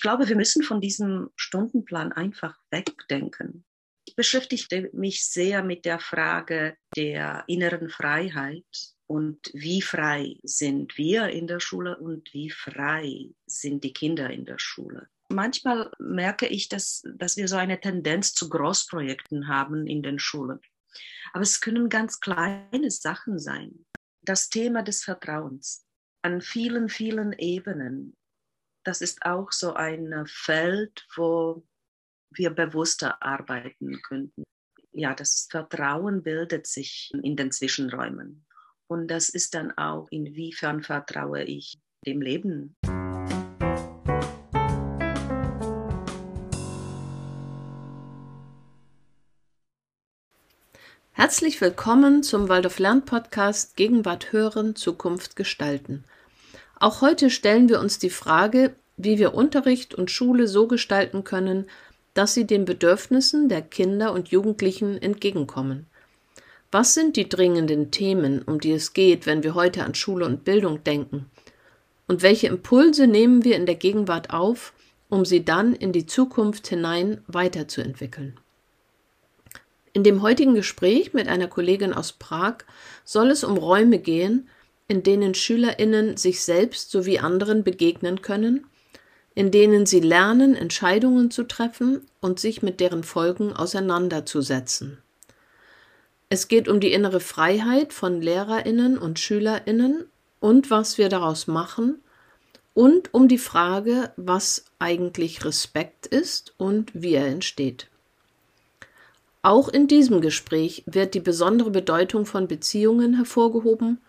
ich glaube, wir müssen von diesem Stundenplan einfach wegdenken. Ich beschäftigte mich sehr mit der Frage der inneren Freiheit und wie frei sind wir in der Schule und wie frei sind die Kinder in der Schule. Manchmal merke ich, dass, dass wir so eine Tendenz zu Großprojekten haben in den Schulen. Aber es können ganz kleine Sachen sein. Das Thema des Vertrauens an vielen, vielen Ebenen. Das ist auch so ein Feld, wo wir bewusster arbeiten könnten. Ja, das Vertrauen bildet sich in den Zwischenräumen. Und das ist dann auch, inwiefern vertraue ich dem Leben. Herzlich willkommen zum Waldorf Lern Podcast Gegenwart hören, Zukunft gestalten. Auch heute stellen wir uns die Frage, wie wir Unterricht und Schule so gestalten können, dass sie den Bedürfnissen der Kinder und Jugendlichen entgegenkommen. Was sind die dringenden Themen, um die es geht, wenn wir heute an Schule und Bildung denken? Und welche Impulse nehmen wir in der Gegenwart auf, um sie dann in die Zukunft hinein weiterzuentwickeln? In dem heutigen Gespräch mit einer Kollegin aus Prag soll es um Räume gehen, in denen Schülerinnen sich selbst sowie anderen begegnen können, in denen sie lernen, Entscheidungen zu treffen und sich mit deren Folgen auseinanderzusetzen. Es geht um die innere Freiheit von Lehrerinnen und Schülerinnen und was wir daraus machen und um die Frage, was eigentlich Respekt ist und wie er entsteht. Auch in diesem Gespräch wird die besondere Bedeutung von Beziehungen hervorgehoben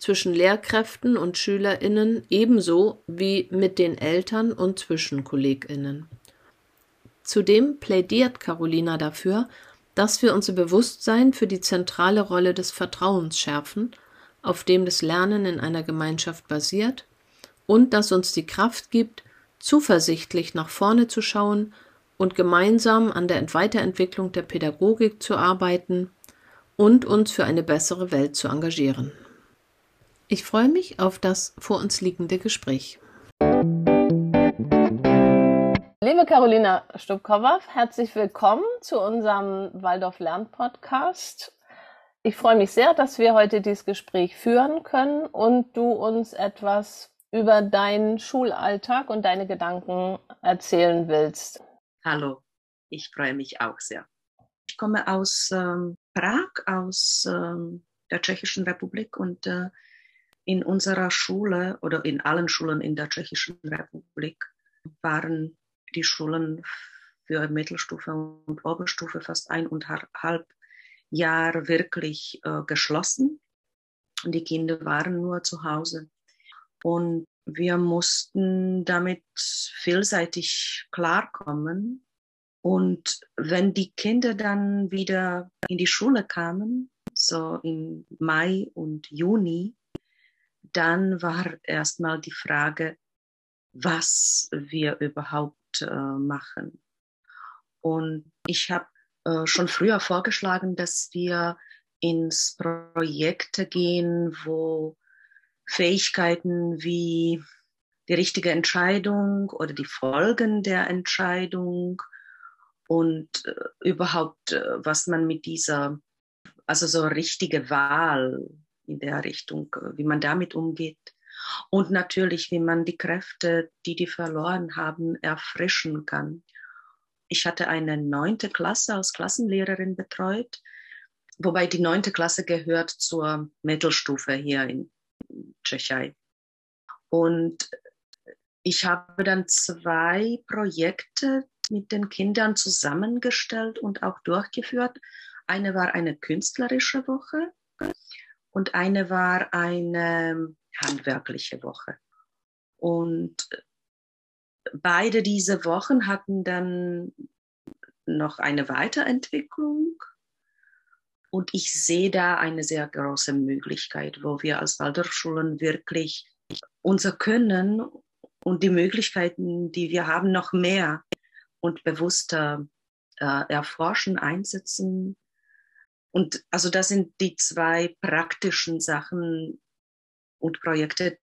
zwischen Lehrkräften und Schülerinnen ebenso wie mit den Eltern und zwischen Kolleginnen. Zudem plädiert Carolina dafür, dass wir unser Bewusstsein für die zentrale Rolle des Vertrauens schärfen, auf dem das Lernen in einer Gemeinschaft basiert, und das uns die Kraft gibt, zuversichtlich nach vorne zu schauen und gemeinsam an der Weiterentwicklung der Pädagogik zu arbeiten und uns für eine bessere Welt zu engagieren. Ich freue mich auf das vor uns liegende Gespräch. Liebe Carolina Stubkowa, herzlich willkommen zu unserem Waldorf Lern Podcast. Ich freue mich sehr, dass wir heute dieses Gespräch führen können und du uns etwas über deinen Schulalltag und deine Gedanken erzählen willst. Hallo, ich freue mich auch sehr. Ich komme aus ähm, Prag, aus ähm, der Tschechischen Republik und äh, in unserer Schule oder in allen Schulen in der Tschechischen Republik waren die Schulen für Mittelstufe und Oberstufe fast eineinhalb Jahre wirklich äh, geschlossen. Die Kinder waren nur zu Hause. Und wir mussten damit vielseitig klarkommen. Und wenn die Kinder dann wieder in die Schule kamen, so im Mai und Juni, dann war erstmal die Frage, was wir überhaupt äh, machen. Und ich habe äh, schon früher vorgeschlagen, dass wir ins Projekte gehen, wo Fähigkeiten wie die richtige Entscheidung oder die Folgen der Entscheidung und äh, überhaupt, äh, was man mit dieser, also so richtige Wahl in der Richtung, äh, wie man damit umgeht. Und natürlich, wie man die Kräfte, die die verloren haben, erfrischen kann. Ich hatte eine neunte Klasse als Klassenlehrerin betreut, wobei die neunte Klasse gehört zur Mittelstufe hier in Tschechei. Und ich habe dann zwei Projekte mit den Kindern zusammengestellt und auch durchgeführt. Eine war eine künstlerische Woche und eine war eine handwerkliche Woche. Und beide diese Wochen hatten dann noch eine Weiterentwicklung und ich sehe da eine sehr große Möglichkeit, wo wir als Waldorfschulen wirklich unser Können und die Möglichkeiten, die wir haben, noch mehr und bewusster äh, erforschen, einsetzen. Und also das sind die zwei praktischen Sachen und Projekte,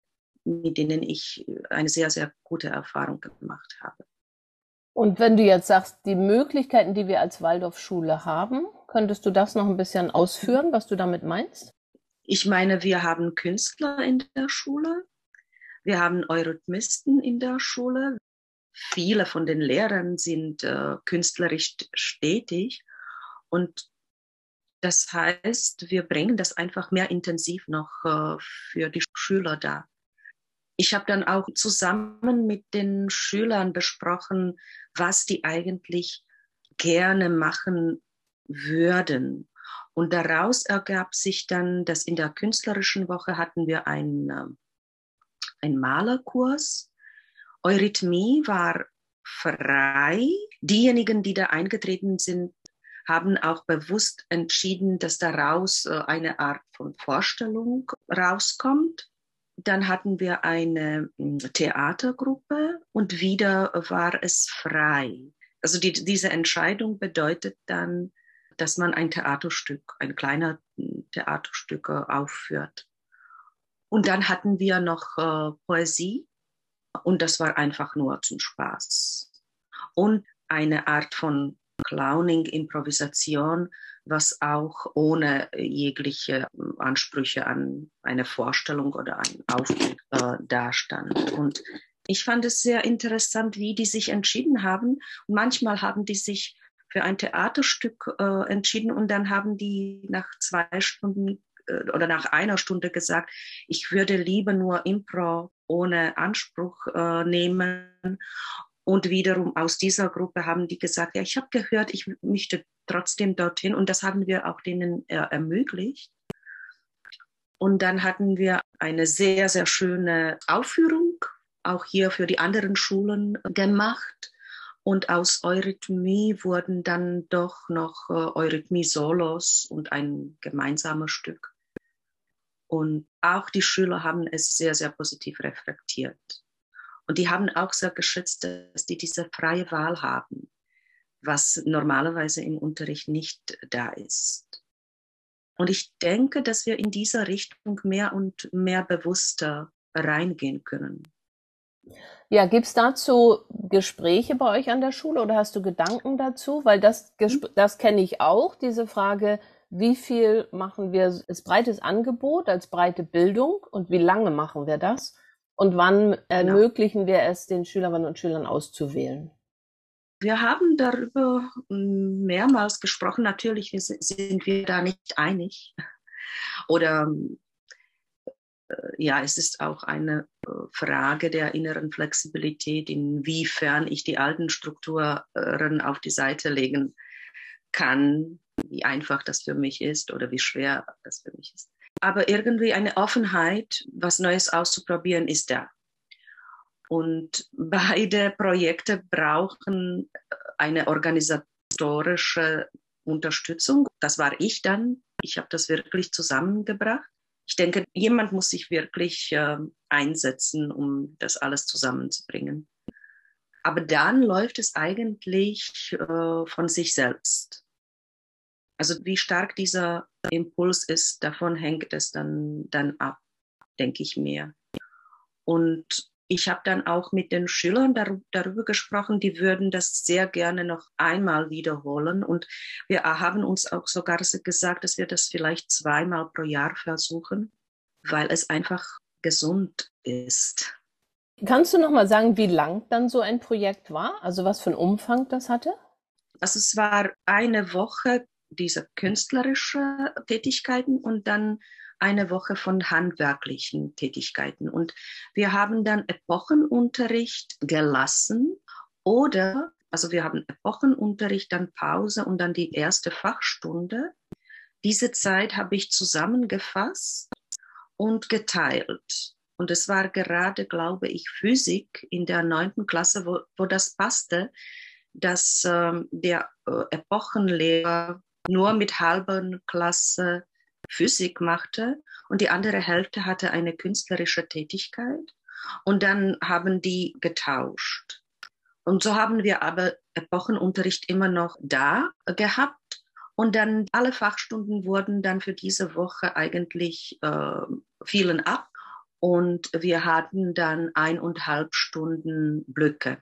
mit denen ich eine sehr, sehr gute Erfahrung gemacht habe. Und wenn du jetzt sagst, die Möglichkeiten, die wir als Waldorfschule haben, könntest du das noch ein bisschen ausführen, was du damit meinst? Ich meine, wir haben Künstler in der Schule, wir haben Eurythmisten in der Schule. Viele von den Lehrern sind äh, künstlerisch stetig und das heißt, wir bringen das einfach mehr intensiv noch äh, für die Schüler da. Ich habe dann auch zusammen mit den Schülern besprochen, was die eigentlich gerne machen würden. Und daraus ergab sich dann, dass in der künstlerischen Woche hatten wir einen, äh, einen Malerkurs. Eurythmie war frei. Diejenigen, die da eingetreten sind, haben auch bewusst entschieden, dass daraus äh, eine Art von Vorstellung rauskommt. Dann hatten wir eine hm, Theatergruppe und wieder war es frei. Also die, diese Entscheidung bedeutet dann, dass man ein Theaterstück, ein kleiner hm, Theaterstück aufführt. Und dann hatten wir noch äh, Poesie und das war einfach nur zum Spaß. Und eine Art von Clowning, Improvisation, was auch ohne jegliche Ansprüche an eine Vorstellung oder einen Auftritt äh, dastand. Und ich fand es sehr interessant, wie die sich entschieden haben. Und manchmal haben die sich für ein Theaterstück äh, entschieden und dann haben die nach zwei Stunden äh, oder nach einer Stunde gesagt, ich würde lieber nur Impro ohne Anspruch äh, nehmen. Und wiederum aus dieser Gruppe haben die gesagt, ja, ich habe gehört, ich möchte trotzdem dorthin. Und das haben wir auch denen äh, ermöglicht. Und dann hatten wir eine sehr, sehr schöne Aufführung, auch hier für die anderen Schulen gemacht. Und aus Eurythmie wurden dann doch noch äh, Eurythmie-Solos und ein gemeinsames Stück. Und auch die Schüler haben es sehr, sehr positiv reflektiert. Und die haben auch sehr geschätzt, dass die diese freie Wahl haben, was normalerweise im Unterricht nicht da ist. Und ich denke, dass wir in dieser Richtung mehr und mehr bewusster reingehen können. Ja, gibt es dazu Gespräche bei euch an der Schule oder hast du Gedanken dazu? Weil das, mhm. das kenne ich auch, diese Frage, wie viel machen wir als breites Angebot, als breite Bildung und wie lange machen wir das? Und wann genau. ermöglichen wir es den Schülerinnen und Schülern auszuwählen? Wir haben darüber mehrmals gesprochen. Natürlich sind wir da nicht einig. Oder äh, ja, es ist auch eine äh, Frage der inneren Flexibilität, inwiefern ich die alten Strukturen auf die Seite legen kann, wie einfach das für mich ist oder wie schwer das für mich ist aber irgendwie eine Offenheit, was Neues auszuprobieren, ist da. Und beide Projekte brauchen eine organisatorische Unterstützung. Das war ich dann. Ich habe das wirklich zusammengebracht. Ich denke, jemand muss sich wirklich äh, einsetzen, um das alles zusammenzubringen. Aber dann läuft es eigentlich äh, von sich selbst. Also wie stark dieser Impuls ist, davon hängt es dann, dann ab, denke ich mir. Und ich habe dann auch mit den Schülern dar darüber gesprochen, die würden das sehr gerne noch einmal wiederholen. Und wir haben uns auch sogar gesagt, dass wir das vielleicht zweimal pro Jahr versuchen, weil es einfach gesund ist. Kannst du noch mal sagen, wie lang dann so ein Projekt war? Also was für einen Umfang das hatte? Also es war eine Woche diese künstlerische Tätigkeiten und dann eine Woche von handwerklichen Tätigkeiten. Und wir haben dann Epochenunterricht gelassen oder, also wir haben Epochenunterricht, dann Pause und dann die erste Fachstunde. Diese Zeit habe ich zusammengefasst und geteilt. Und es war gerade, glaube ich, Physik in der neunten Klasse, wo, wo das passte, dass ähm, der äh, Epochenlehrer nur mit halben Klasse Physik machte und die andere Hälfte hatte eine künstlerische Tätigkeit. Und dann haben die getauscht. Und so haben wir aber Epochenunterricht immer noch da gehabt. Und dann alle Fachstunden wurden dann für diese Woche eigentlich äh, fielen ab. und wir hatten dann eineinhalb Stunden Blöcke.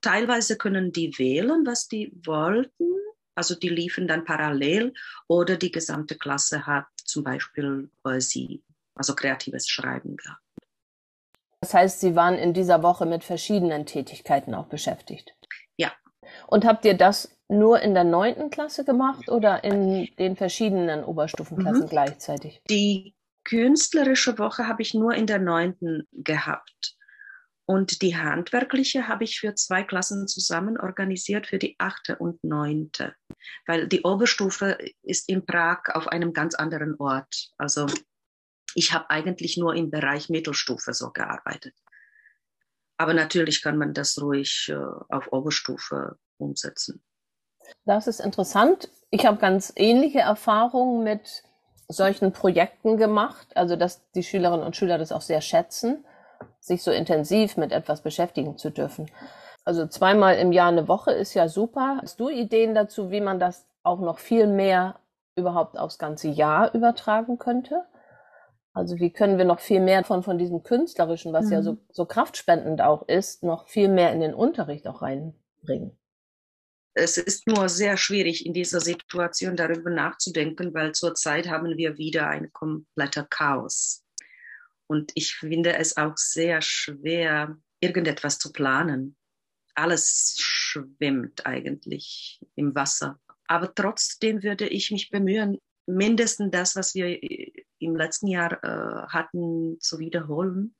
Teilweise können die wählen, was die wollten. Also die liefen dann parallel oder die gesamte Klasse hat zum Beispiel Poesie, also kreatives Schreiben gehabt. Das heißt, Sie waren in dieser Woche mit verschiedenen Tätigkeiten auch beschäftigt. Ja. Und habt ihr das nur in der neunten Klasse gemacht oder in den verschiedenen Oberstufenklassen mhm. gleichzeitig? Die künstlerische Woche habe ich nur in der neunten gehabt. Und die handwerkliche habe ich für zwei Klassen zusammen organisiert für die achte und neunte. Weil die Oberstufe ist in Prag auf einem ganz anderen Ort. Also ich habe eigentlich nur im Bereich Mittelstufe so gearbeitet. Aber natürlich kann man das ruhig äh, auf Oberstufe umsetzen. Das ist interessant. Ich habe ganz ähnliche Erfahrungen mit solchen Projekten gemacht, also dass die Schülerinnen und Schüler das auch sehr schätzen, sich so intensiv mit etwas beschäftigen zu dürfen. Also zweimal im Jahr eine Woche ist ja super. Hast du Ideen dazu, wie man das auch noch viel mehr überhaupt aufs ganze Jahr übertragen könnte? Also wie können wir noch viel mehr von, von diesem Künstlerischen, was mhm. ja so, so kraftspendend auch ist, noch viel mehr in den Unterricht auch reinbringen? Es ist nur sehr schwierig, in dieser Situation darüber nachzudenken, weil zurzeit haben wir wieder ein kompletter Chaos. Und ich finde es auch sehr schwer, irgendetwas zu planen. Alles schwimmt eigentlich im Wasser. Aber trotzdem würde ich mich bemühen, mindestens das, was wir im letzten Jahr äh, hatten, zu wiederholen.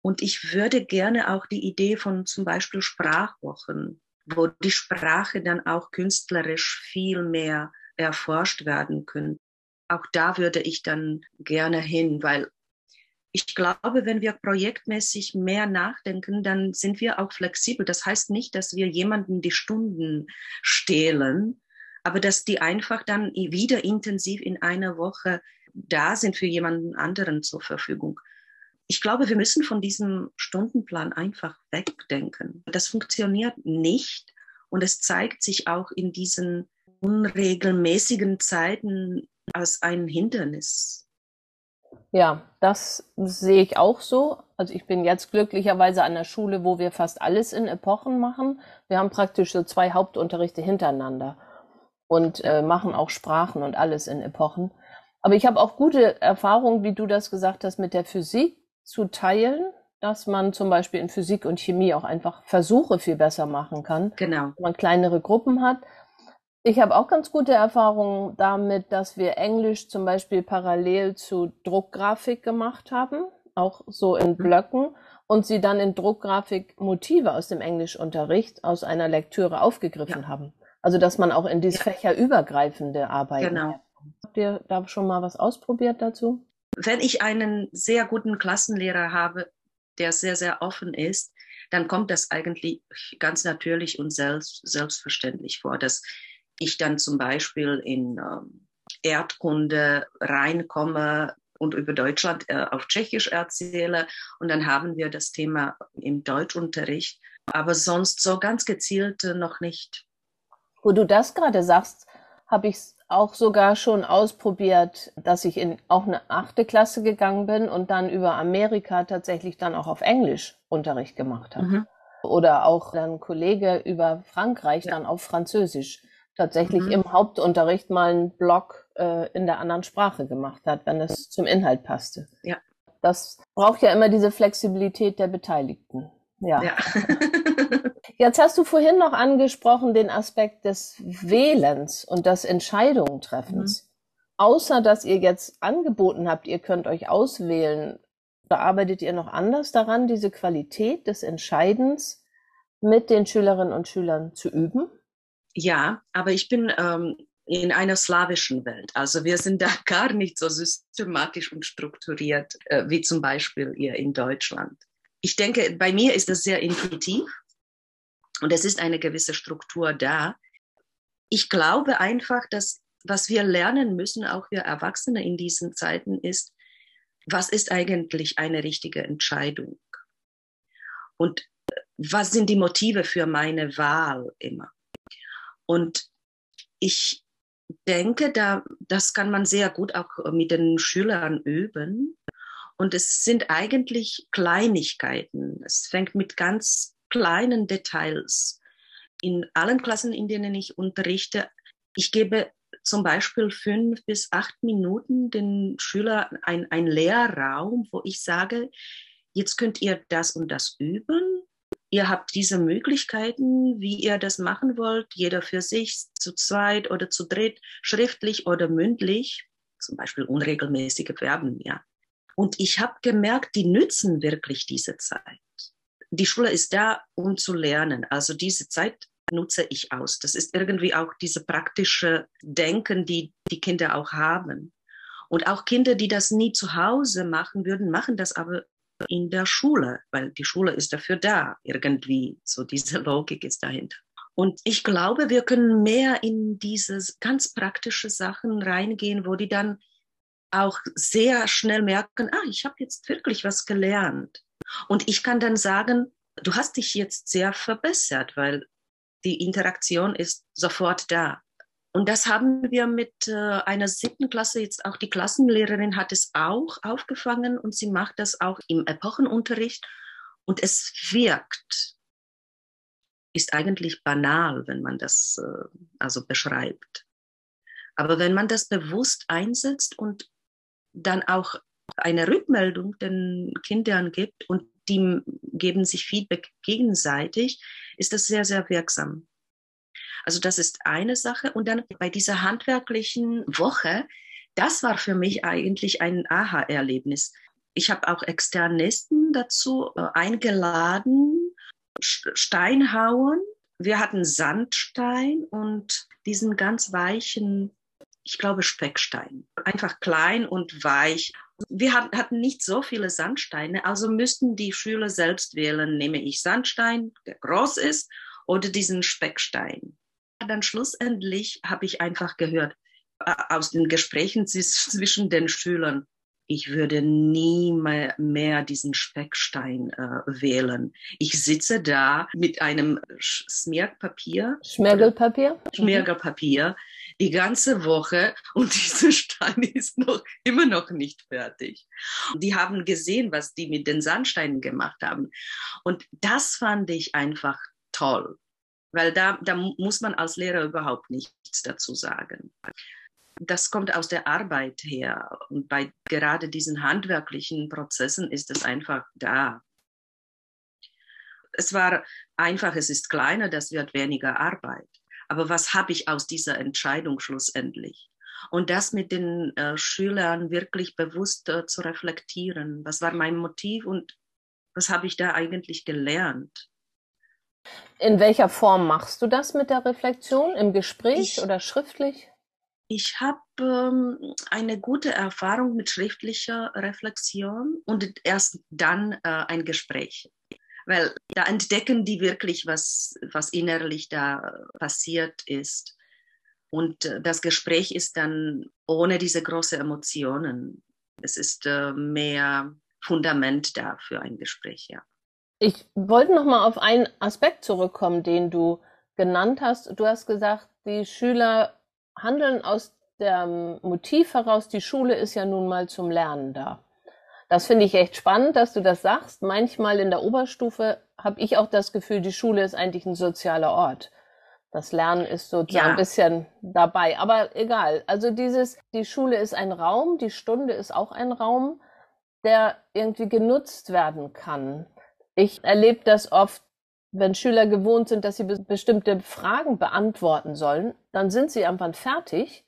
Und ich würde gerne auch die Idee von zum Beispiel Sprachwochen wo die Sprache dann auch künstlerisch viel mehr erforscht werden könnte. Auch da würde ich dann gerne hin, weil ich glaube, wenn wir projektmäßig mehr nachdenken, dann sind wir auch flexibel. Das heißt nicht, dass wir jemanden die Stunden stehlen, aber dass die einfach dann wieder intensiv in einer Woche da sind für jemanden anderen zur Verfügung ich glaube, wir müssen von diesem Stundenplan einfach wegdenken. Das funktioniert nicht und es zeigt sich auch in diesen unregelmäßigen Zeiten als ein Hindernis. Ja, das sehe ich auch so. Also ich bin jetzt glücklicherweise an der Schule, wo wir fast alles in Epochen machen. Wir haben praktisch so zwei Hauptunterrichte hintereinander und äh, machen auch Sprachen und alles in Epochen. Aber ich habe auch gute Erfahrungen, wie du das gesagt hast, mit der Physik zu teilen, dass man zum Beispiel in Physik und Chemie auch einfach Versuche viel besser machen kann. Genau. Wenn man kleinere Gruppen hat. Ich habe auch ganz gute Erfahrungen damit, dass wir Englisch zum Beispiel parallel zu Druckgrafik gemacht haben, auch so in mhm. Blöcken, und sie dann in Druckgrafik Motive aus dem Englischunterricht aus einer Lektüre aufgegriffen ja. haben. Also dass man auch in dieses ja. fächerübergreifende Arbeiten. Genau. Habt ihr da schon mal was ausprobiert dazu? wenn ich einen sehr guten Klassenlehrer habe, der sehr, sehr offen ist, dann kommt das eigentlich ganz natürlich und selbst, selbstverständlich vor, dass ich dann zum Beispiel in ähm, Erdkunde reinkomme und über Deutschland äh, auf Tschechisch erzähle und dann haben wir das Thema im Deutschunterricht, aber sonst so ganz gezielt äh, noch nicht. Wo du das gerade sagst, habe ich auch sogar schon ausprobiert, dass ich in auch eine achte Klasse gegangen bin und dann über Amerika tatsächlich dann auch auf Englisch Unterricht gemacht habe. Mhm. Oder auch dann Kollege über Frankreich ja. dann auf Französisch tatsächlich mhm. im Hauptunterricht mal einen Blog äh, in der anderen Sprache gemacht hat, wenn es zum Inhalt passte. Ja. Das braucht ja immer diese Flexibilität der Beteiligten. Ja. ja. Jetzt hast du vorhin noch angesprochen den Aspekt des Wählens und des Entscheidungentreffens. Mhm. Außer dass ihr jetzt angeboten habt, ihr könnt euch auswählen, arbeitet ihr noch anders daran, diese Qualität des Entscheidens mit den Schülerinnen und Schülern zu üben? Ja, aber ich bin ähm, in einer slawischen Welt. Also wir sind da gar nicht so systematisch und strukturiert äh, wie zum Beispiel ihr in Deutschland. Ich denke, bei mir ist das sehr intuitiv und es ist eine gewisse Struktur da. Ich glaube einfach, dass was wir lernen müssen, auch wir Erwachsene in diesen Zeiten, ist, was ist eigentlich eine richtige Entscheidung? Und was sind die Motive für meine Wahl immer? Und ich denke, da, das kann man sehr gut auch mit den Schülern üben. Und es sind eigentlich Kleinigkeiten. Es fängt mit ganz kleinen Details. In allen Klassen, in denen ich unterrichte, ich gebe zum Beispiel fünf bis acht Minuten den Schülern ein, ein Lehrraum, wo ich sage, jetzt könnt ihr das und das üben. Ihr habt diese Möglichkeiten, wie ihr das machen wollt, jeder für sich, zu zweit oder zu dritt, schriftlich oder mündlich, zum Beispiel unregelmäßige Verben, ja. Und ich habe gemerkt, die nützen wirklich diese Zeit. Die Schule ist da, um zu lernen. Also diese Zeit nutze ich aus. Das ist irgendwie auch diese praktische Denken, die die Kinder auch haben. Und auch Kinder, die das nie zu Hause machen würden, machen das aber in der Schule, weil die Schule ist dafür da, irgendwie. So diese Logik ist dahinter. Und ich glaube, wir können mehr in diese ganz praktische Sachen reingehen, wo die dann auch sehr schnell merken, ah, ich habe jetzt wirklich was gelernt. Und ich kann dann sagen, du hast dich jetzt sehr verbessert, weil die Interaktion ist sofort da. Und das haben wir mit äh, einer siebten Klasse jetzt auch, die Klassenlehrerin hat es auch aufgefangen und sie macht das auch im Epochenunterricht und es wirkt. Ist eigentlich banal, wenn man das äh, also beschreibt. Aber wenn man das bewusst einsetzt und dann auch eine Rückmeldung den Kindern gibt und die geben sich Feedback gegenseitig, ist das sehr, sehr wirksam. Also das ist eine Sache. Und dann bei dieser handwerklichen Woche, das war für mich eigentlich ein Aha-Erlebnis. Ich habe auch Externisten dazu äh, eingeladen, Steinhauen. Wir hatten Sandstein und diesen ganz weichen ich glaube, Speckstein. Einfach klein und weich. Wir hatten nicht so viele Sandsteine, also müssten die Schüler selbst wählen, nehme ich Sandstein, der groß ist, oder diesen Speckstein. Dann schlussendlich habe ich einfach gehört, äh, aus den Gesprächen zwischen den Schülern, ich würde nie mehr, diesen Speckstein äh, wählen. Ich sitze da mit einem Schmirgelpapier. Schmirgelpapier? Schmirgelpapier die ganze Woche und dieser Stein ist noch immer noch nicht fertig. Die haben gesehen, was die mit den Sandsteinen gemacht haben. Und das fand ich einfach toll, weil da, da muss man als Lehrer überhaupt nichts dazu sagen. Das kommt aus der Arbeit her. Und bei gerade diesen handwerklichen Prozessen ist es einfach da. Es war einfach, es ist kleiner, das wird weniger Arbeit. Aber was habe ich aus dieser Entscheidung schlussendlich? Und das mit den äh, Schülern wirklich bewusst äh, zu reflektieren. Was war mein Motiv und was habe ich da eigentlich gelernt? In welcher Form machst du das mit der Reflexion? Im Gespräch ich, oder schriftlich? Ich habe ähm, eine gute Erfahrung mit schriftlicher Reflexion und erst dann äh, ein Gespräch weil da entdecken die wirklich, was, was innerlich da passiert ist. Und äh, das Gespräch ist dann ohne diese großen Emotionen. Es ist äh, mehr Fundament da für ein Gespräch, ja. Ich wollte noch mal auf einen Aspekt zurückkommen, den du genannt hast. Du hast gesagt, die Schüler handeln aus dem Motiv heraus, die Schule ist ja nun mal zum Lernen da. Das finde ich echt spannend, dass du das sagst. Manchmal in der Oberstufe habe ich auch das Gefühl, die Schule ist eigentlich ein sozialer Ort. Das Lernen ist sozusagen ja. ein bisschen dabei, aber egal. Also dieses, die Schule ist ein Raum, die Stunde ist auch ein Raum, der irgendwie genutzt werden kann. Ich erlebe das oft, wenn Schüler gewohnt sind, dass sie bestimmte Fragen beantworten sollen, dann sind sie irgendwann fertig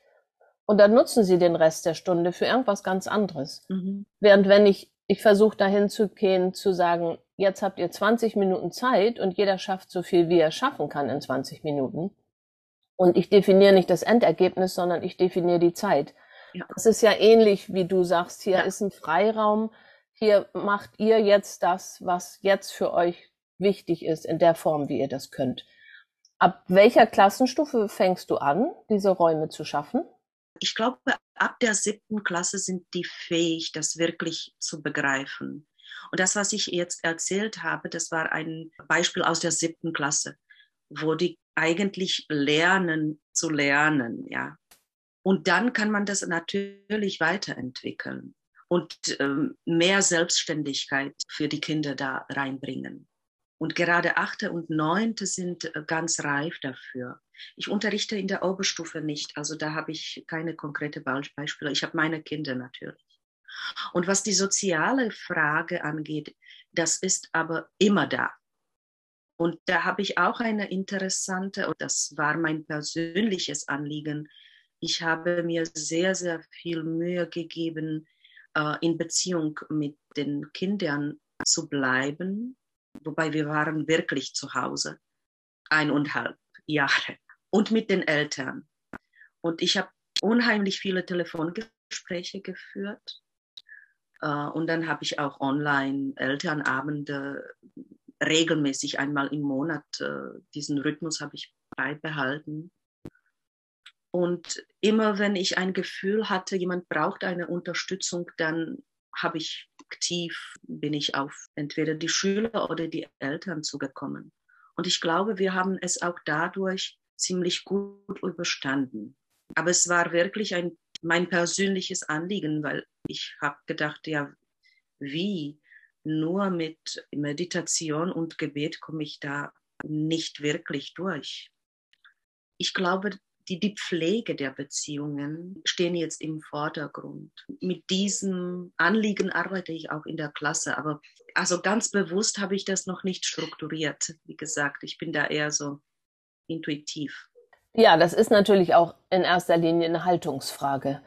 und dann nutzen sie den Rest der Stunde für irgendwas ganz anderes. Mhm. Während wenn ich, ich versuche dahin zu gehen, zu sagen, jetzt habt ihr 20 Minuten Zeit und jeder schafft so viel, wie er schaffen kann in 20 Minuten. Und ich definiere nicht das Endergebnis, sondern ich definiere die Zeit. Ja. Das ist ja ähnlich, wie du sagst, hier ja. ist ein Freiraum, hier macht ihr jetzt das, was jetzt für euch wichtig ist, in der Form, wie ihr das könnt. Ab welcher Klassenstufe fängst du an, diese Räume zu schaffen? ich glaube, ab der siebten Klasse sind die fähig, das wirklich zu begreifen. Und das, was ich jetzt erzählt habe, das war ein Beispiel aus der siebten Klasse, wo die eigentlich lernen zu lernen, ja. Und dann kann man das natürlich weiterentwickeln. Und ähm, mehr Selbstständigkeit für die Kinder da reinbringen. Und gerade achte und neunte sind äh, ganz reif dafür. Ich unterrichte in der Oberstufe nicht, also da habe ich keine konkrete Beispiele. Ich habe meine Kinder natürlich. Und was die soziale Frage angeht, das ist aber immer da. Und da habe ich auch eine interessante, und das war mein persönliches Anliegen. Ich habe mir sehr, sehr viel Mühe gegeben, äh, in Beziehung mit den Kindern zu bleiben, wobei wir waren wirklich zu Hause, eineinhalb Jahre, und mit den Eltern. Und ich habe unheimlich viele Telefongespräche geführt. Äh, und dann habe ich auch online Elternabende regelmäßig einmal im Monat. Äh, diesen Rhythmus habe ich beibehalten. Und immer wenn ich ein Gefühl hatte, jemand braucht eine Unterstützung, dann habe ich aktiv, bin ich auf entweder die Schüler oder die Eltern zugekommen. Und ich glaube, wir haben es auch dadurch ziemlich gut überstanden. Aber es war wirklich ein, mein persönliches Anliegen, weil ich habe gedacht, ja, wie? Nur mit Meditation und Gebet komme ich da nicht wirklich durch. Ich glaube, die, die Pflege der Beziehungen stehen jetzt im Vordergrund. Mit diesem Anliegen arbeite ich auch in der Klasse, aber also ganz bewusst habe ich das noch nicht strukturiert. Wie gesagt, ich bin da eher so intuitiv. Ja, das ist natürlich auch in erster Linie eine Haltungsfrage.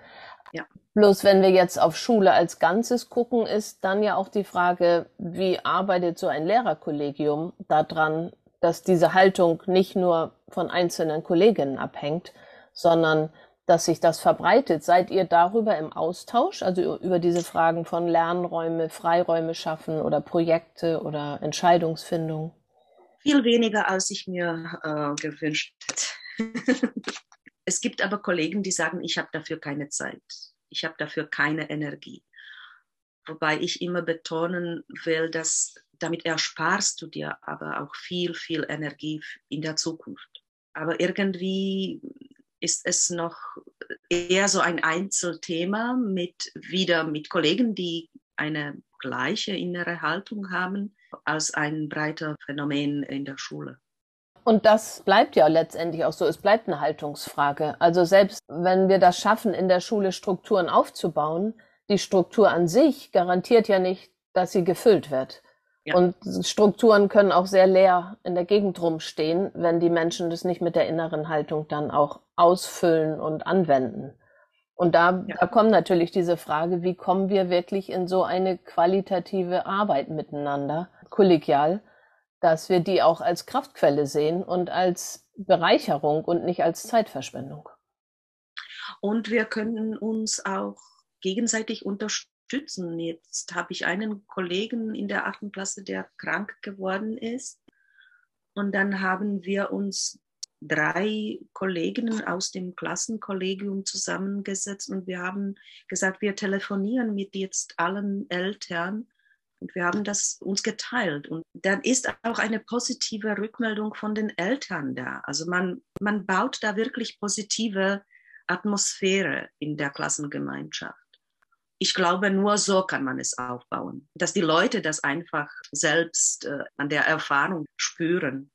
Ja. Bloß wenn wir jetzt auf Schule als Ganzes gucken, ist dann ja auch die Frage, wie arbeitet so ein Lehrerkollegium daran, dass diese Haltung nicht nur von einzelnen Kolleginnen abhängt, sondern dass sich das verbreitet. Seid ihr darüber im Austausch, also über diese Fragen von Lernräume, Freiräume schaffen oder Projekte oder Entscheidungsfindung? Viel weniger, als ich mir äh, gewünscht hätte. es gibt aber Kollegen, die sagen, ich habe dafür keine Zeit. Ich habe dafür keine Energie. Wobei ich immer betonen will, dass damit ersparst du dir aber auch viel, viel Energie in der Zukunft. Aber irgendwie ist es noch eher so ein Einzelthema mit wieder mit Kollegen, die eine gleiche innere Haltung haben, als ein breiter Phänomen in der Schule. Und das bleibt ja letztendlich auch so. Es bleibt eine Haltungsfrage. Also selbst wenn wir das schaffen, in der Schule Strukturen aufzubauen, die Struktur an sich garantiert ja nicht, dass sie gefüllt wird. Ja. Und Strukturen können auch sehr leer in der Gegend rumstehen, wenn die Menschen das nicht mit der inneren Haltung dann auch ausfüllen und anwenden. Und da, ja. da kommt natürlich diese Frage, wie kommen wir wirklich in so eine qualitative Arbeit miteinander, kollegial, dass wir die auch als Kraftquelle sehen und als Bereicherung und nicht als Zeitverschwendung. Und wir können uns auch gegenseitig unterstützen unterstützen. Jetzt habe ich einen Kollegen in der achten Klasse, der krank geworden ist. Und dann haben wir uns drei Kolleginnen aus dem Klassenkollegium zusammengesetzt und wir haben gesagt, wir telefonieren mit jetzt allen Eltern und wir haben das uns geteilt. Und dann ist auch eine positive Rückmeldung von den Eltern da. Also man, man baut da wirklich positive Atmosphäre in der Klassengemeinschaft ich glaube, nur so kann man es aufbauen, dass die Leute das einfach selbst äh, an der Erfahrung spüren.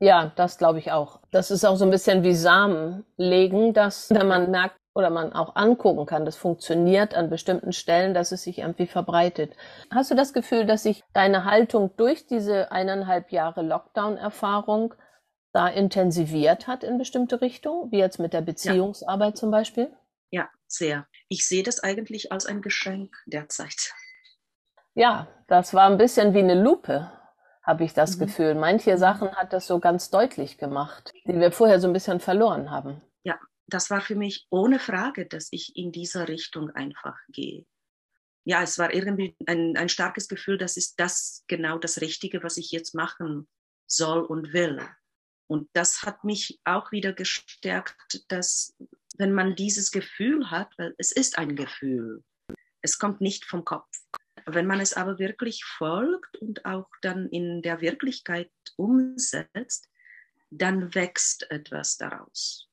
Ja, das glaube ich auch. Das ist auch so ein bisschen wie Samen legen, dass wenn man merkt oder man auch angucken kann, das funktioniert an bestimmten Stellen, dass es sich irgendwie verbreitet. Hast du das Gefühl, dass sich deine Haltung durch diese eineinhalb Jahre Lockdown-Erfahrung da intensiviert hat in bestimmte Richtungen, wie jetzt mit der Beziehungsarbeit ja. zum Beispiel? Ja, sehr. Ich sehe das eigentlich als ein Geschenk derzeit. Ja, das war ein bisschen wie eine Lupe, habe ich das mhm. Gefühl. Manche Sachen hat das so ganz deutlich gemacht, die wir vorher so ein bisschen verloren haben. Ja, das war für mich ohne Frage, dass ich in dieser Richtung einfach gehe. Ja, es war irgendwie ein, ein starkes Gefühl, das ist das genau das Richtige, was ich jetzt machen soll und will. Und das hat mich auch wieder gestärkt, dass wenn man dieses Gefühl hat, weil es ist ein Gefühl, es kommt nicht vom Kopf. Wenn man es aber wirklich folgt und auch dann in der Wirklichkeit umsetzt, dann wächst etwas daraus.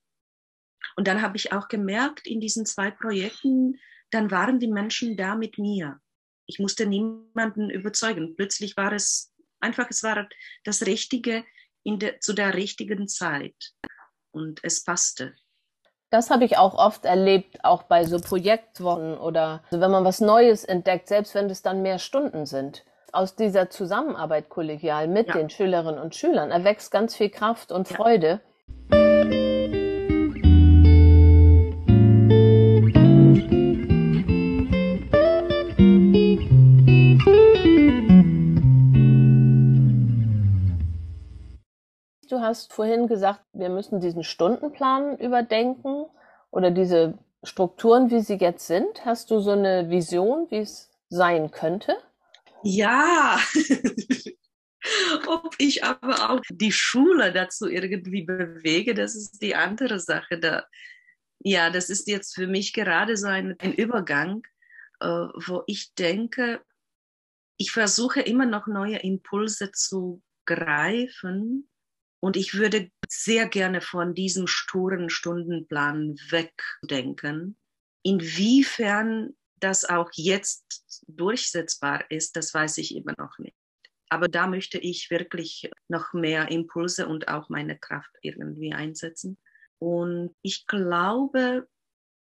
Und dann habe ich auch gemerkt in diesen zwei Projekten, dann waren die Menschen da mit mir. Ich musste niemanden überzeugen. Plötzlich war es einfach, es war das Richtige der, zu der richtigen Zeit und es passte. Das habe ich auch oft erlebt, auch bei so Projektwochen oder also wenn man was Neues entdeckt, selbst wenn es dann mehr Stunden sind. Aus dieser Zusammenarbeit kollegial mit ja. den Schülerinnen und Schülern erwächst ganz viel Kraft und Freude. Hast vorhin gesagt, wir müssen diesen Stundenplan überdenken oder diese Strukturen, wie sie jetzt sind. Hast du so eine Vision, wie es sein könnte? Ja, ob ich aber auch die Schule dazu irgendwie bewege, das ist die andere Sache. Da, ja, das ist jetzt für mich gerade so ein, ein Übergang, äh, wo ich denke, ich versuche immer noch neue Impulse zu greifen und ich würde sehr gerne von diesem sturen Stundenplan wegdenken. Inwiefern das auch jetzt durchsetzbar ist, das weiß ich immer noch nicht. Aber da möchte ich wirklich noch mehr Impulse und auch meine Kraft irgendwie einsetzen. Und ich glaube,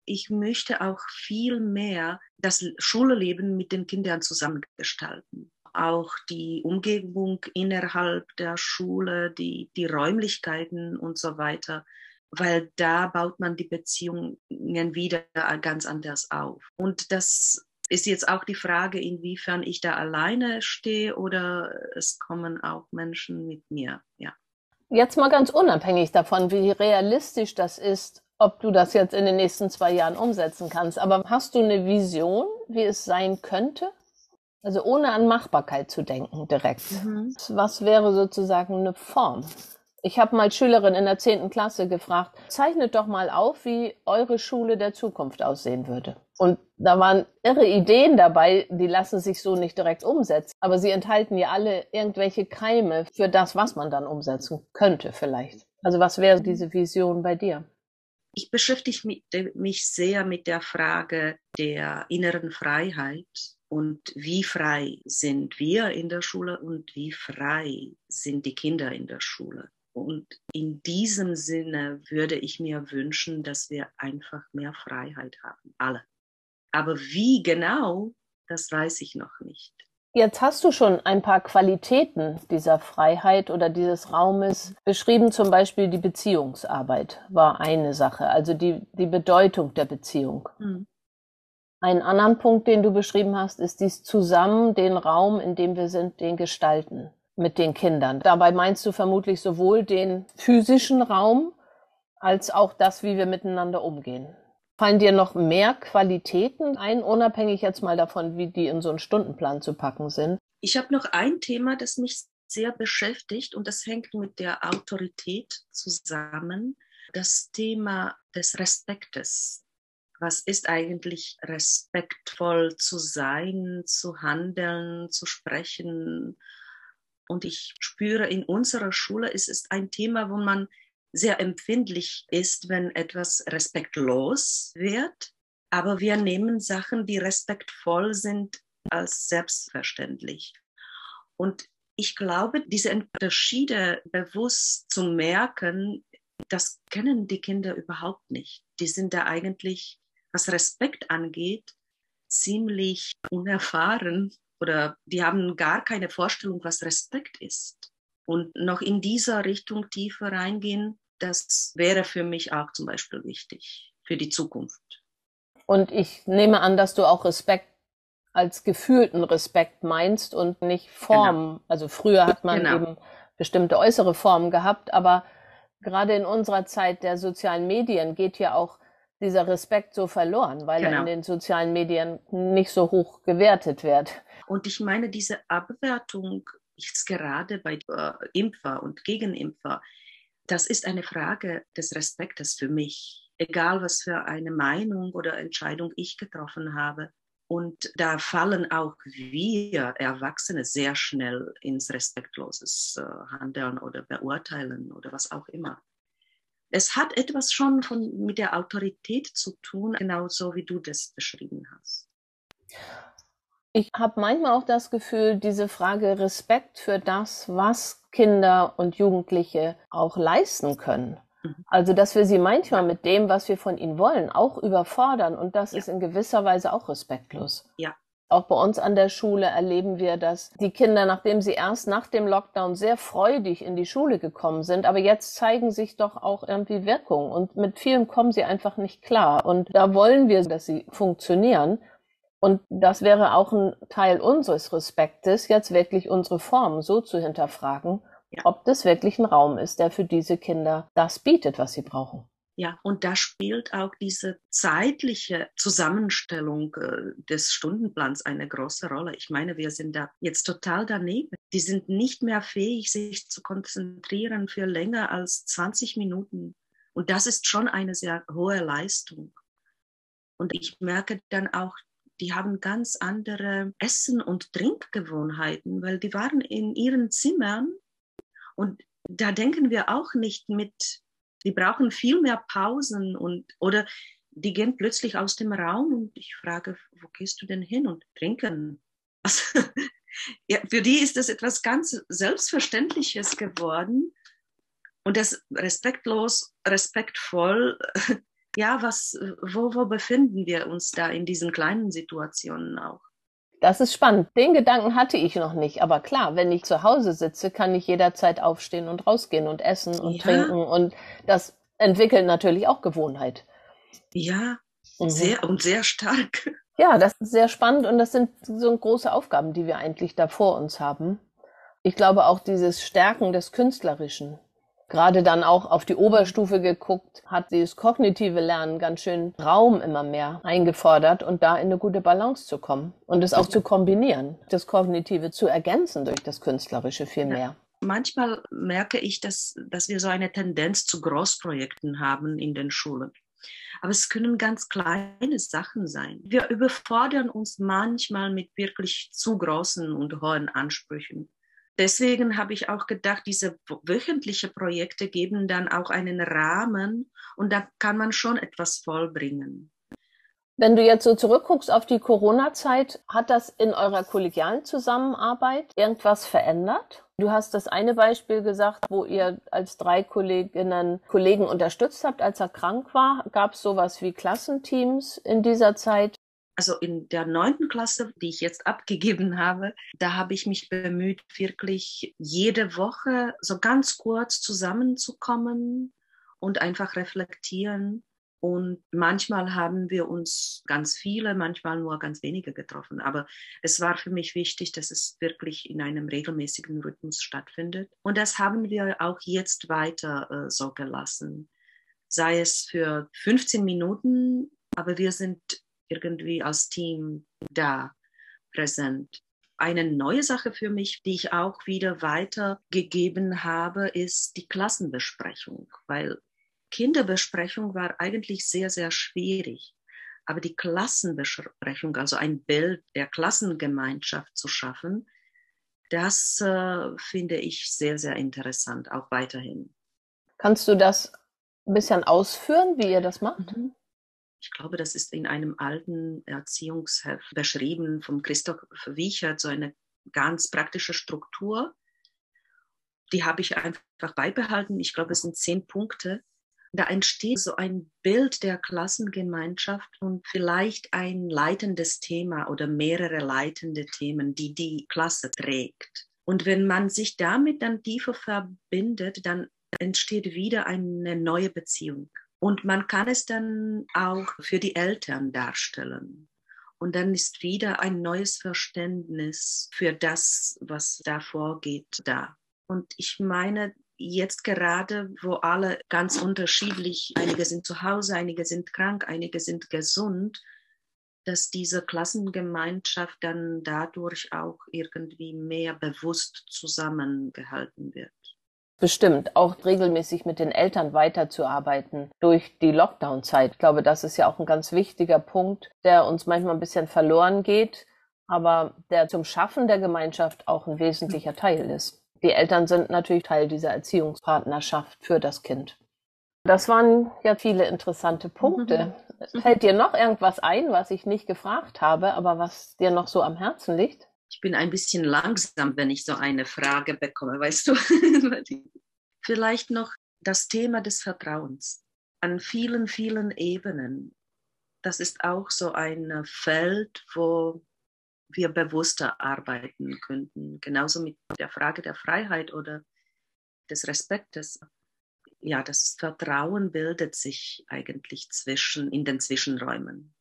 ich möchte auch viel mehr das Schulleben mit den Kindern zusammengestalten auch die Umgebung innerhalb der Schule, die, die Räumlichkeiten und so weiter, weil da baut man die Beziehungen wieder ganz anders auf. Und das ist jetzt auch die Frage, inwiefern ich da alleine stehe oder es kommen auch Menschen mit mir. Ja. Jetzt mal ganz unabhängig davon, wie realistisch das ist, ob du das jetzt in den nächsten zwei Jahren umsetzen kannst. Aber hast du eine Vision, wie es sein könnte? Also ohne an Machbarkeit zu denken direkt. Mhm. Was wäre sozusagen eine Form? Ich habe mal Schülerin in der zehnten Klasse gefragt, zeichnet doch mal auf, wie eure Schule der Zukunft aussehen würde. Und da waren irre Ideen dabei, die lassen sich so nicht direkt umsetzen. Aber sie enthalten ja alle irgendwelche Keime für das, was man dann umsetzen könnte vielleicht. Also was wäre diese Vision bei dir? Ich beschäftige mich sehr mit der Frage der inneren Freiheit und wie frei sind wir in der Schule und wie frei sind die Kinder in der Schule. Und in diesem Sinne würde ich mir wünschen, dass wir einfach mehr Freiheit haben, alle. Aber wie genau, das weiß ich noch nicht. Jetzt hast du schon ein paar Qualitäten dieser Freiheit oder dieses Raumes beschrieben. Zum Beispiel die Beziehungsarbeit war eine Sache, also die, die Bedeutung der Beziehung. Mhm. Einen anderen Punkt, den du beschrieben hast, ist dies zusammen den Raum, in dem wir sind, den gestalten mit den Kindern. Dabei meinst du vermutlich sowohl den physischen Raum als auch das, wie wir miteinander umgehen. Fallen dir noch mehr Qualitäten ein, unabhängig jetzt mal davon, wie die in so einen Stundenplan zu packen sind? Ich habe noch ein Thema, das mich sehr beschäftigt und das hängt mit der Autorität zusammen. Das Thema des Respektes was ist eigentlich respektvoll zu sein, zu handeln, zu sprechen. Und ich spüre, in unserer Schule ist es ein Thema, wo man sehr empfindlich ist, wenn etwas respektlos wird. Aber wir nehmen Sachen, die respektvoll sind, als selbstverständlich. Und ich glaube, diese Unterschiede bewusst zu merken, das kennen die Kinder überhaupt nicht. Die sind da eigentlich was Respekt angeht, ziemlich unerfahren oder die haben gar keine Vorstellung, was Respekt ist. Und noch in dieser Richtung tiefer reingehen, das wäre für mich auch zum Beispiel wichtig für die Zukunft. Und ich nehme an, dass du auch Respekt als gefühlten Respekt meinst und nicht Form. Genau. Also früher hat man genau. eben bestimmte äußere Formen gehabt, aber gerade in unserer Zeit der sozialen Medien geht ja auch dieser Respekt so verloren, weil genau. er in den sozialen Medien nicht so hoch gewertet wird. Und ich meine, diese Abwertung jetzt gerade bei äh, Impfer und Gegenimpfer, das ist eine Frage des Respektes für mich, egal was für eine Meinung oder Entscheidung ich getroffen habe. Und da fallen auch wir Erwachsene sehr schnell ins respektloses äh, Handeln oder Beurteilen oder was auch immer. Es hat etwas schon von, mit der Autorität zu tun, genauso wie du das beschrieben hast. Ich habe manchmal auch das Gefühl, diese Frage Respekt für das, was Kinder und Jugendliche auch leisten können. Mhm. Also, dass wir sie manchmal mit dem, was wir von ihnen wollen, auch überfordern. Und das ja. ist in gewisser Weise auch respektlos. Ja, auch bei uns an der Schule erleben wir, dass die Kinder, nachdem sie erst nach dem Lockdown sehr freudig in die Schule gekommen sind, aber jetzt zeigen sich doch auch irgendwie Wirkungen und mit vielen kommen sie einfach nicht klar. Und da wollen wir, dass sie funktionieren. Und das wäre auch ein Teil unseres Respektes, jetzt wirklich unsere Formen so zu hinterfragen, ja. ob das wirklich ein Raum ist, der für diese Kinder das bietet, was sie brauchen. Ja, und da spielt auch diese zeitliche Zusammenstellung äh, des Stundenplans eine große Rolle. Ich meine, wir sind da jetzt total daneben. Die sind nicht mehr fähig, sich zu konzentrieren für länger als 20 Minuten. Und das ist schon eine sehr hohe Leistung. Und ich merke dann auch, die haben ganz andere Essen- und Trinkgewohnheiten, weil die waren in ihren Zimmern und da denken wir auch nicht mit die brauchen viel mehr Pausen und oder die gehen plötzlich aus dem Raum und ich frage, wo gehst du denn hin und trinken? Also, ja, für die ist das etwas ganz Selbstverständliches geworden und das respektlos, respektvoll. Ja, was, wo, wo befinden wir uns da in diesen kleinen Situationen auch? Das ist spannend. Den Gedanken hatte ich noch nicht. Aber klar, wenn ich zu Hause sitze, kann ich jederzeit aufstehen und rausgehen und essen und ja. trinken. Und das entwickelt natürlich auch Gewohnheit. Ja, mhm. sehr und sehr stark. Ja, das ist sehr spannend und das sind so große Aufgaben, die wir eigentlich da vor uns haben. Ich glaube auch dieses Stärken des Künstlerischen, gerade dann auch auf die Oberstufe geguckt, hat dieses kognitive Lernen ganz schön Raum immer mehr eingefordert und da in eine gute Balance zu kommen und es auch zu kombinieren, das Kognitive zu ergänzen durch das Künstlerische viel mehr. Ja. Manchmal merke ich, dass, dass wir so eine Tendenz zu Großprojekten haben in den Schulen. Aber es können ganz kleine Sachen sein. Wir überfordern uns manchmal mit wirklich zu großen und hohen Ansprüchen deswegen habe ich auch gedacht, diese wöchentlichen Projekte geben dann auch einen Rahmen und da kann man schon etwas vollbringen. Wenn du jetzt so zurückguckst auf die Corona-Zeit, hat das in eurer kollegialen Zusammenarbeit irgendwas verändert? Du hast das eine Beispiel gesagt, wo ihr als drei Kolleginnen Kollegen unterstützt habt, als er krank war. Gab es sowas wie Klassenteams in dieser Zeit? Also in der neunten Klasse, die ich jetzt abgegeben habe, da habe ich mich bemüht, wirklich jede Woche so ganz kurz zusammenzukommen und einfach reflektieren. Und manchmal haben wir uns ganz viele, manchmal nur ganz wenige getroffen. Aber es war für mich wichtig, dass es wirklich in einem regelmäßigen Rhythmus stattfindet. Und das haben wir auch jetzt weiter äh, so gelassen. Sei es für 15 Minuten, aber wir sind irgendwie als Team da präsent. Eine neue Sache für mich, die ich auch wieder weitergegeben habe, ist die Klassenbesprechung, weil Kinderbesprechung war eigentlich sehr, sehr schwierig. Aber die Klassenbesprechung, also ein Bild der Klassengemeinschaft zu schaffen, das äh, finde ich sehr, sehr interessant, auch weiterhin. Kannst du das ein bisschen ausführen, wie ihr das macht? Mhm ich glaube, das ist in einem alten Erziehungsheft beschrieben vom Christoph Wiechert, so eine ganz praktische Struktur. Die habe ich einfach beibehalten. Ich glaube, es sind zehn Punkte. Da entsteht so ein Bild der Klassengemeinschaft und vielleicht ein leitendes Thema oder mehrere leitende Themen, die die Klasse trägt. Und wenn man sich damit dann tiefer verbindet, dann entsteht wieder eine neue Beziehung. Und man kann es dann auch für die Eltern darstellen. Und dann ist wieder ein neues Verständnis für das, was da vorgeht, da. Und ich meine, jetzt gerade, wo alle ganz unterschiedlich, einige sind zu Hause, einige sind krank, einige sind gesund, dass diese Klassengemeinschaft dann dadurch auch irgendwie mehr bewusst zusammengehalten wird. Bestimmt, auch regelmäßig mit den Eltern weiterzuarbeiten durch die Lockdown-Zeit. Ich glaube, das ist ja auch ein ganz wichtiger Punkt, der uns manchmal ein bisschen verloren geht, aber der zum Schaffen der Gemeinschaft auch ein wesentlicher Teil ist. Die Eltern sind natürlich Teil dieser Erziehungspartnerschaft für das Kind. Das waren ja viele interessante Punkte. Mhm. Fällt dir noch irgendwas ein, was ich nicht gefragt habe, aber was dir noch so am Herzen liegt? Ich bin ein bisschen langsam, wenn ich so eine Frage bekomme, weißt du? Vielleicht noch das Thema des Vertrauens an vielen, vielen Ebenen. Das ist auch so ein Feld, wo wir bewusster arbeiten könnten. Genauso mit der Frage der Freiheit oder des Respektes. Ja, das Vertrauen bildet sich eigentlich zwischen, in den Zwischenräumen.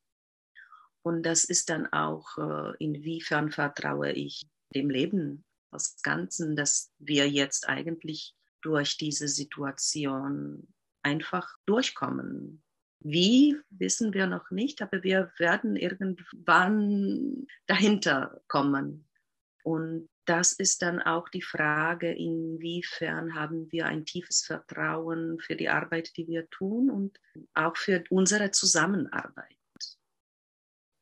Und das ist dann auch, äh, inwiefern vertraue ich dem Leben als Ganzen, dass wir jetzt eigentlich durch diese Situation einfach durchkommen. Wie, wissen wir noch nicht, aber wir werden irgendwann dahinter kommen. Und das ist dann auch die Frage, inwiefern haben wir ein tiefes Vertrauen für die Arbeit, die wir tun und auch für unsere Zusammenarbeit.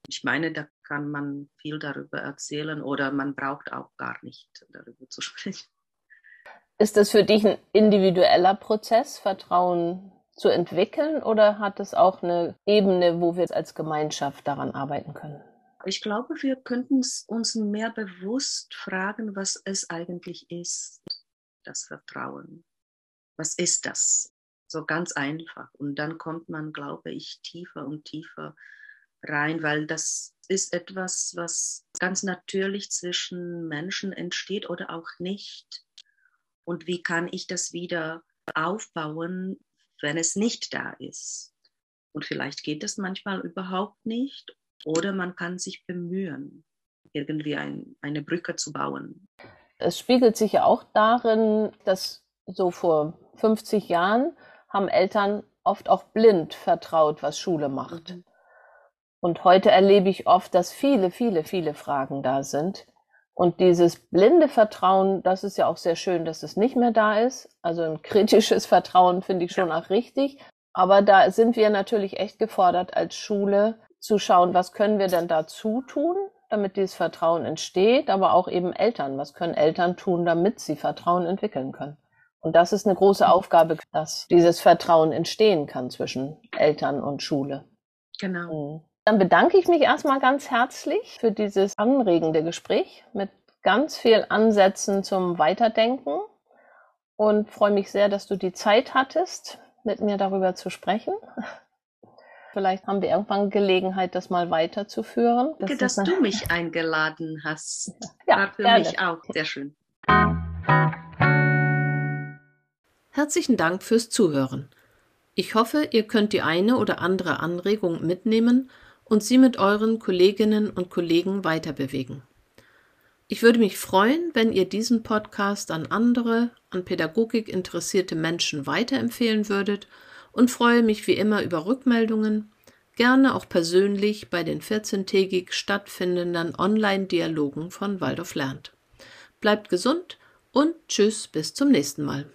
Ich meine, da kann man viel darüber erzählen oder man braucht auch gar nicht darüber zu sprechen. Ist das für dich ein individueller Prozess, Vertrauen zu entwickeln oder hat es auch eine Ebene, wo wir als Gemeinschaft daran arbeiten können? Ich glaube, wir könnten uns mehr bewusst fragen, was es eigentlich ist, das Vertrauen. Was ist das? So ganz einfach. Und dann kommt man, glaube ich, tiefer und tiefer rein, weil das ist etwas, was ganz natürlich zwischen Menschen entsteht oder auch nicht. Und wie kann ich das wieder aufbauen, wenn es nicht da ist. Und vielleicht geht es manchmal überhaupt nicht oder man kann sich bemühen, irgendwie ein, eine Brücke zu bauen. Es spiegelt sich ja auch darin, dass so vor 50 Jahren haben Eltern oft auch blind vertraut, was Schule macht. Mhm. Und heute erlebe ich oft, dass viele, viele, viele Fragen da sind, und dieses blinde Vertrauen, das ist ja auch sehr schön, dass es nicht mehr da ist. Also ein kritisches Vertrauen finde ich schon auch richtig. Aber da sind wir natürlich echt gefordert als Schule zu schauen, was können wir denn dazu tun, damit dieses Vertrauen entsteht, aber auch eben Eltern. Was können Eltern tun, damit sie Vertrauen entwickeln können? Und das ist eine große Aufgabe, dass dieses Vertrauen entstehen kann zwischen Eltern und Schule. Genau. Mhm. Dann bedanke ich mich erstmal ganz herzlich für dieses anregende Gespräch mit ganz viel Ansätzen zum Weiterdenken und freue mich sehr, dass du die Zeit hattest, mit mir darüber zu sprechen. Vielleicht haben wir irgendwann Gelegenheit, das mal weiterzuführen. Danke, dass du mich eingeladen hast. Ja, War für gerne. mich auch sehr schön. Herzlichen Dank fürs Zuhören. Ich hoffe, ihr könnt die eine oder andere Anregung mitnehmen und sie mit euren Kolleginnen und Kollegen weiterbewegen. Ich würde mich freuen, wenn ihr diesen Podcast an andere, an Pädagogik interessierte Menschen weiterempfehlen würdet und freue mich wie immer über Rückmeldungen, gerne auch persönlich bei den 14-tägig stattfindenden Online-Dialogen von Waldorf lernt. Bleibt gesund und tschüss bis zum nächsten Mal.